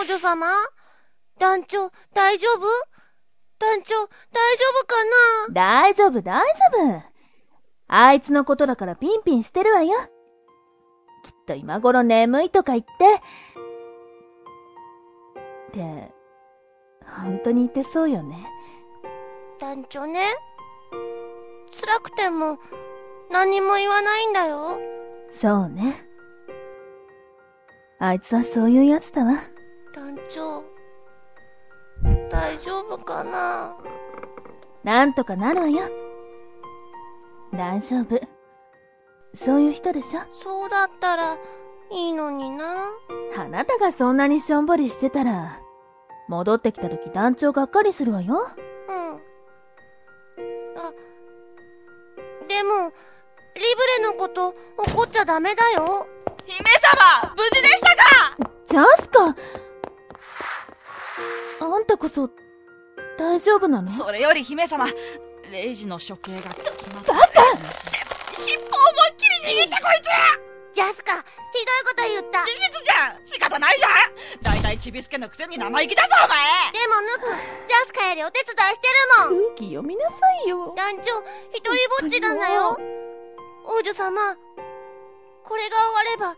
王女様？団長、大丈夫？団長、大丈夫かな？大丈夫、大丈夫。あいつのことだからピンピンしてるわよ。きっと今頃眠いとか言って。って、本当に言ってそうよね。団長ね。辛くても何も言わないんだよ。そうね。あいつはそういうやつだわ。団長、大丈夫かな？なんとかなるわよ。大丈夫。そういう人でしょ？そうだったらいいのにな。あなたがそんなにしょんぼりしてたら、戻ってきた時団長がっかりするわよ。うん。あ、でも、リブレのこと怒っちゃダメだよ。姫様無事でしたか？ジャスカあんたこそ、大丈夫なの？それより姫様、レイジの処刑が決まった。バカ尻尾を思いっきり握ったこいつジャスカ、ひどいこと言った。事実じゃん仕方ないじゃんだいたいちびすけのくせに生意気だぞお前でもヌク、ジャスカよりお手伝いしてるもん空気読みなさいよ。団長、一人ぼっちなんだよ。王女様、これが終われば、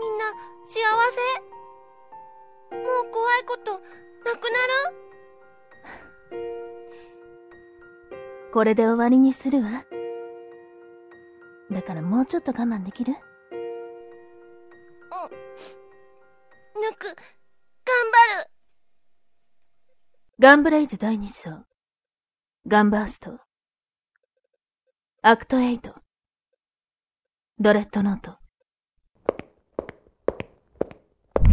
みんな幸せ？いことなくなるこれで終わりにするわ。だからもうちょっと我慢できる？うん。ぬく、頑張るガンブレイズ第2章。ガンバースト。アクト8。ドレッドノート。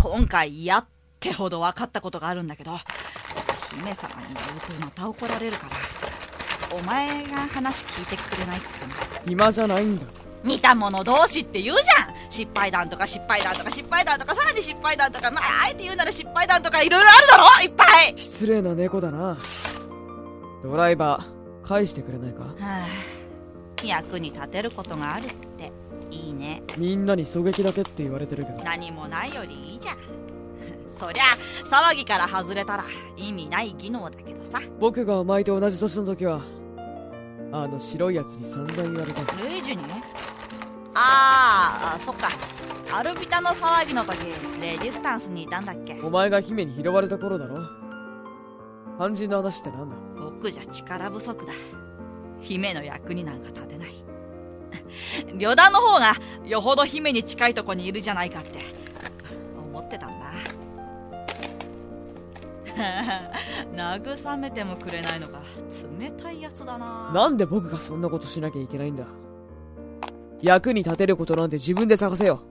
今回やってほど分かったことがあるんだけど、姫様に言うとまた怒られるから、お前が話聞いてくれないかな。今じゃないんだ。似た者同士って言うじゃん。失敗談とか失敗談とか失敗談とかさらに失敗談とかまああえて言うなら失敗談とかいろいろあるだろ？いっぱい。失礼な猫だな。ドライバー返してくれないか、はあ、役に立てることがあるって。いいね。みんなに狙撃だけって言われてるけど。何もないよりいいじゃんそりゃ騒ぎから外れたら意味ない技能だけどさ。僕がお前と同じ年の時はあの白いやつに散々言われた。レイジに？ああそっか。アルビタの騒ぎの時レジスタンスにいたんだっけ？お前が姫に拾われた頃だろ。肝心の話ってなんだ？僕じゃ力不足だ。姫の役になんか立てない。旅団の方がよほど姫に近いとこにいるじゃないかって思ってたんだ 慰めてもくれないのか。冷たいやつだな。なんで僕がそんなことしなきゃいけないんだ。役に立てることなんて自分で探せよ。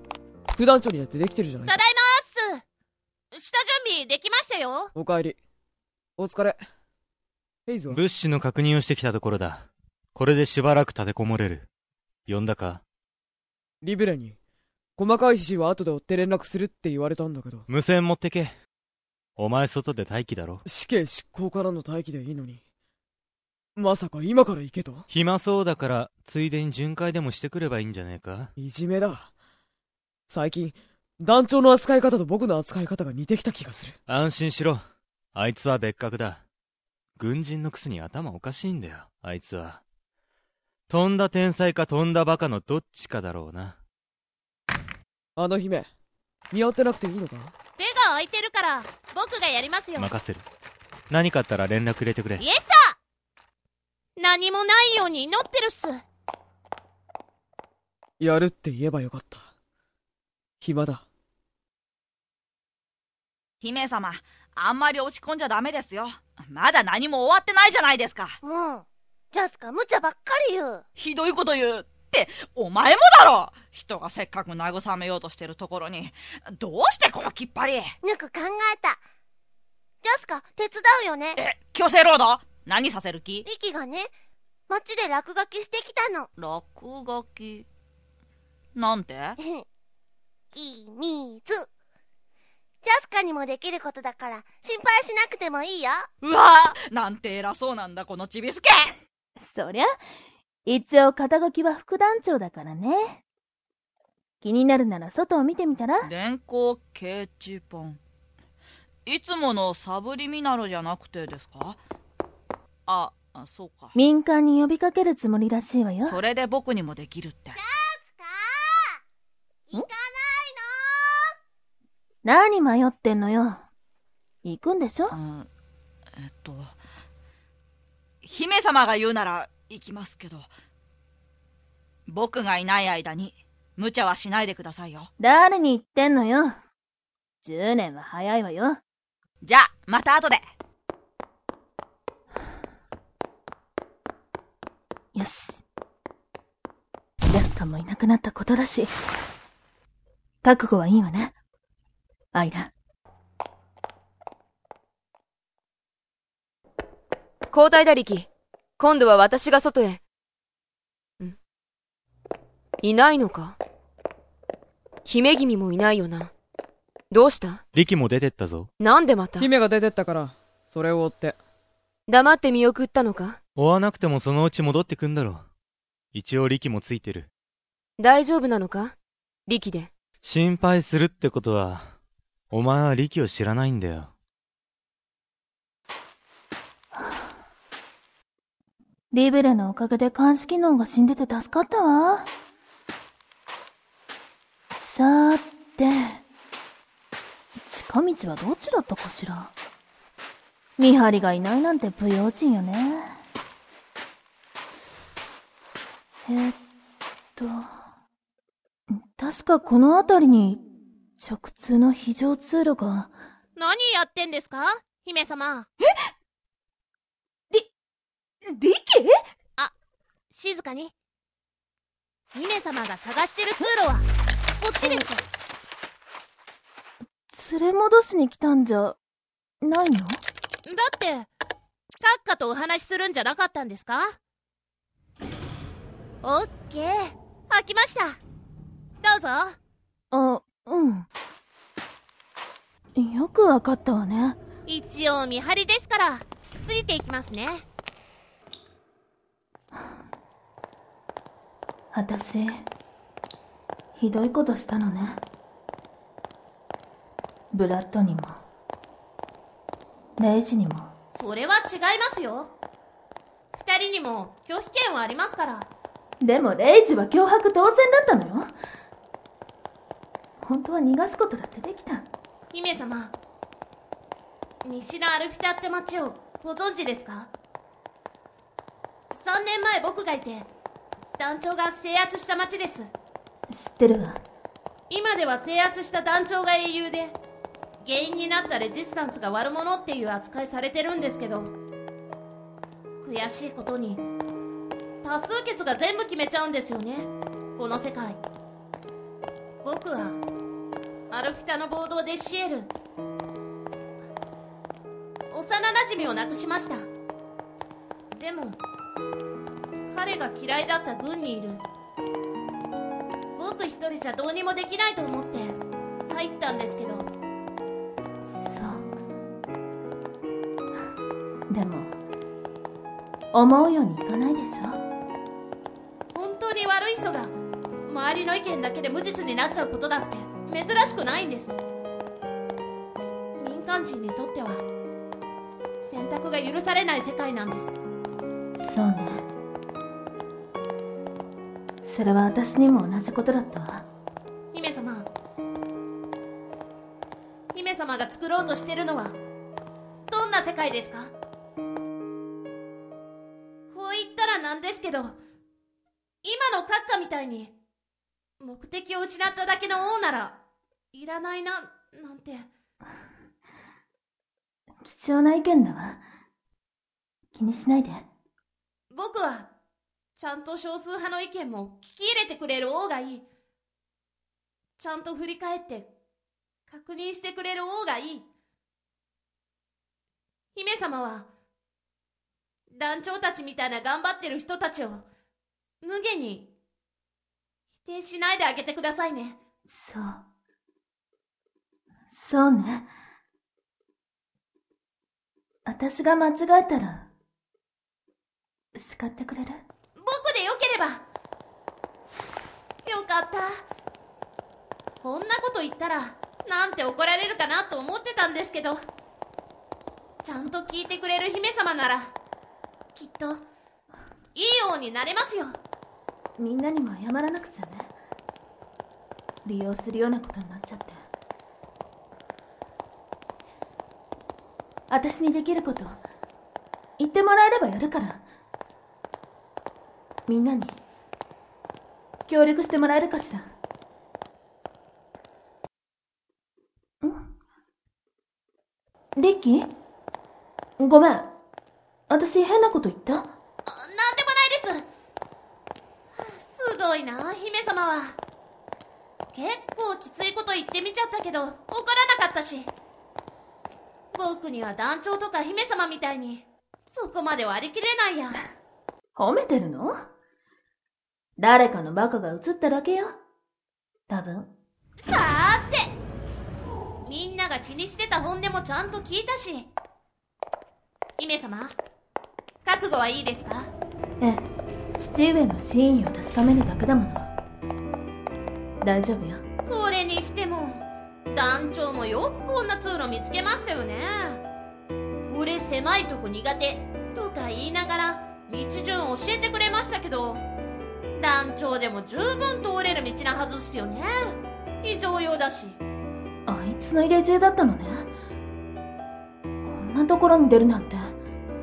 副団長にやってできてるじゃないただいまーす。下準備できましたよ。おかえり。お疲れ。ヘイズは？物資の確認をしてきたところだ。これでしばらく立てこもれる。呼んだか？リブレに細かい指示は後で追って連絡するって言われたんだけど。無線持ってけお前外で待機だろ？死刑執行からの待機でいいのに。まさか今から行けと？暇そうだからついでに巡回でもしてくればいいんじゃねえか？いじめだ。最近団長の扱い方と僕の扱い方が似てきた気がする。安心しろ。あいつは別格だ。軍人のくせに頭おかしいんだよあいつは。とんだ天才かとんだバカのどっちかだろうな。あの姫見合ってなくていいのか？空いてるから僕がやりますよ。任せる。何かあったら連絡入れてくれ。イエス！サー何もないように祈ってるっす。やるって言えばよかった。暇だ。姫様あんまり落ち込んじゃダメですよ。まだ何も終わってないじゃないですか。もうジャスカ無茶ばっかり言う。ひどいこと言うって、お前もだろ人がせっかく慰めようとしてるところに、どうしてこのきっぱり？ぬく考えた。ジャスカ、手伝うよね。え、強制労働？何させる気？リキがね、街で落書きしてきたの。落書き？なんて？秘密。ジャスカにもできることだから、心配しなくてもいいよ。うわなんて偉そうなんだ、このちびすけそりゃ、一応肩書きは副団長だからね。気になるなら外を見てみたら？電光掲示板。いつものサブリミナルじゃなくてですか？あ、あそうか。民間に呼びかけるつもりらしいわよ。それで僕にもできるって。スカ行か何迷ってんのよ。行くんでしょ？うん、えっと、姫様が言うなら行きますけど、僕がいない間に無茶はしないでくださいよ。誰に言ってんのよ。10年は早いわよ。じゃあ、また後で。よし。ジャスカもいなくなったことだし。覚悟はいいわね。アイラ。交代だ、リキ。今度は私が外へ。んいないのか？姫君もいないよな。どうした？力も出てったぞ。なんでまた？姫が出てったから、それを追って。黙って見送ったのか？追わなくてもそのうち戻ってくんだろう。一応力もついてる。大丈夫なのか？力で。心配するってことは、お前は力を知らないんだよ。リベレのおかげで監視機能が死んでて助かったわ。さーて、近道はどっちだったかしら？見張りがいないなんて不用心よね。えっと、確かこの辺りに直通の非常通路が、何やってんですか？姫様。リキ？静かに。姫様が探してる通路は、こっちです。連れ戻しに来たんじゃ、ないの？だって、カッカとお話しするんじゃなかったんですか？オッケー。開きました。どうぞ。あ、うん。よくわかったわね。一応見張りですから、ついていきますね。私、ひどいことしたのね。ブラッドにも、レイジにも。それは違いますよ。二人にも拒否権はありますから。でもレイジは脅迫当然だったのよ。本当は逃がすことだってできた。姫様、西のアルフィタって町をご存知ですか ?3 年前僕がいて、団長が制圧した町です。知ってるわ。今では制圧した団長が英雄で、原因になったレジスタンスが悪者っていう扱いされてるんですけど、悔しいことに、多数決が全部決めちゃうんですよね、この世界。僕は、アルフィタの暴動でシエル、幼馴染を亡くしました。でも、彼が嫌いだった軍にいる。僕一人じゃどうにもできないと思って入ったんですけどそう。でも、思うようにいかないでしょ？本当に悪い人が周りの意見だけで無実になっちゃうことだって珍しくないんです民間人にとっては選択が許されない世界なんですそうね。それは私にも同じことだったわ。姫様姫様が作ろうとしてるのはどんな世界ですか？こう言ったらなんですけど今の閣下みたいに目的を失っただけの王ならいらないななんて 貴重な意見だわ。気にしないで。僕はちゃんと少数派の意見も聞き入れてくれる王がいいちゃんと振り返って確認してくれる王がいい姫様は団長たちみたいな頑張ってる人たちを無下に否定しないであげてくださいねそう。そうね。私が間違えたら、叱ってくれる僕でよければよかったこんなこと言ったらなんて怒られるかなと思ってたんですけどちゃんと聞いてくれる姫様ならきっといいようになれますよ。みんなにも謝らなくちゃね。利用するようなことになっちゃって。私にできること言ってもらえればやるから。みんなに協力してもらえるかしらんリッキー？ごめん。私変なこと言った？あなんでもないです。すごいな姫様は。結構きついこと言ってみちゃったけど怒らなかったし。僕には団長とか姫様みたいにそこまで割り切れないや。褒めてるの？誰かのバカが映っただけよ。多分。さーてみんなが気にしてた本でもちゃんと聞いたし。姫様覚悟はいいですか？ええ。父上の真意を確かめるだけだもの。大丈夫よ。それにしても団長もよくこんな通路見つけましたよね。俺狭いとこ苦手とか言いながら道順教えてくれましたけど団長でも十分通れる道なはずっすよね。非常用だしつの入れ知恵だったのね。こんなところに出るなんて。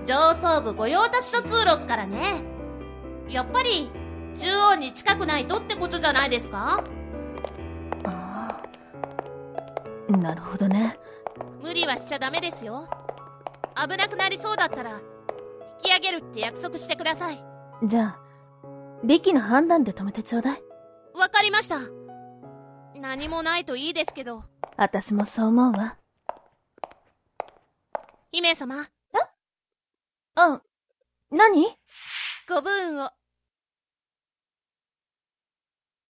上層部御用達の通路っすからね。やっぱり中央に近くないとってことじゃないですか？ああ。なるほどね。無理はしちゃダメですよ。危なくなりそうだったら引き上げるって約束してください。じゃあ力の判断で止めてちょうだい。わかりました。何もないといいですけど私もそう思うわ。姫様。あ何？ご武運を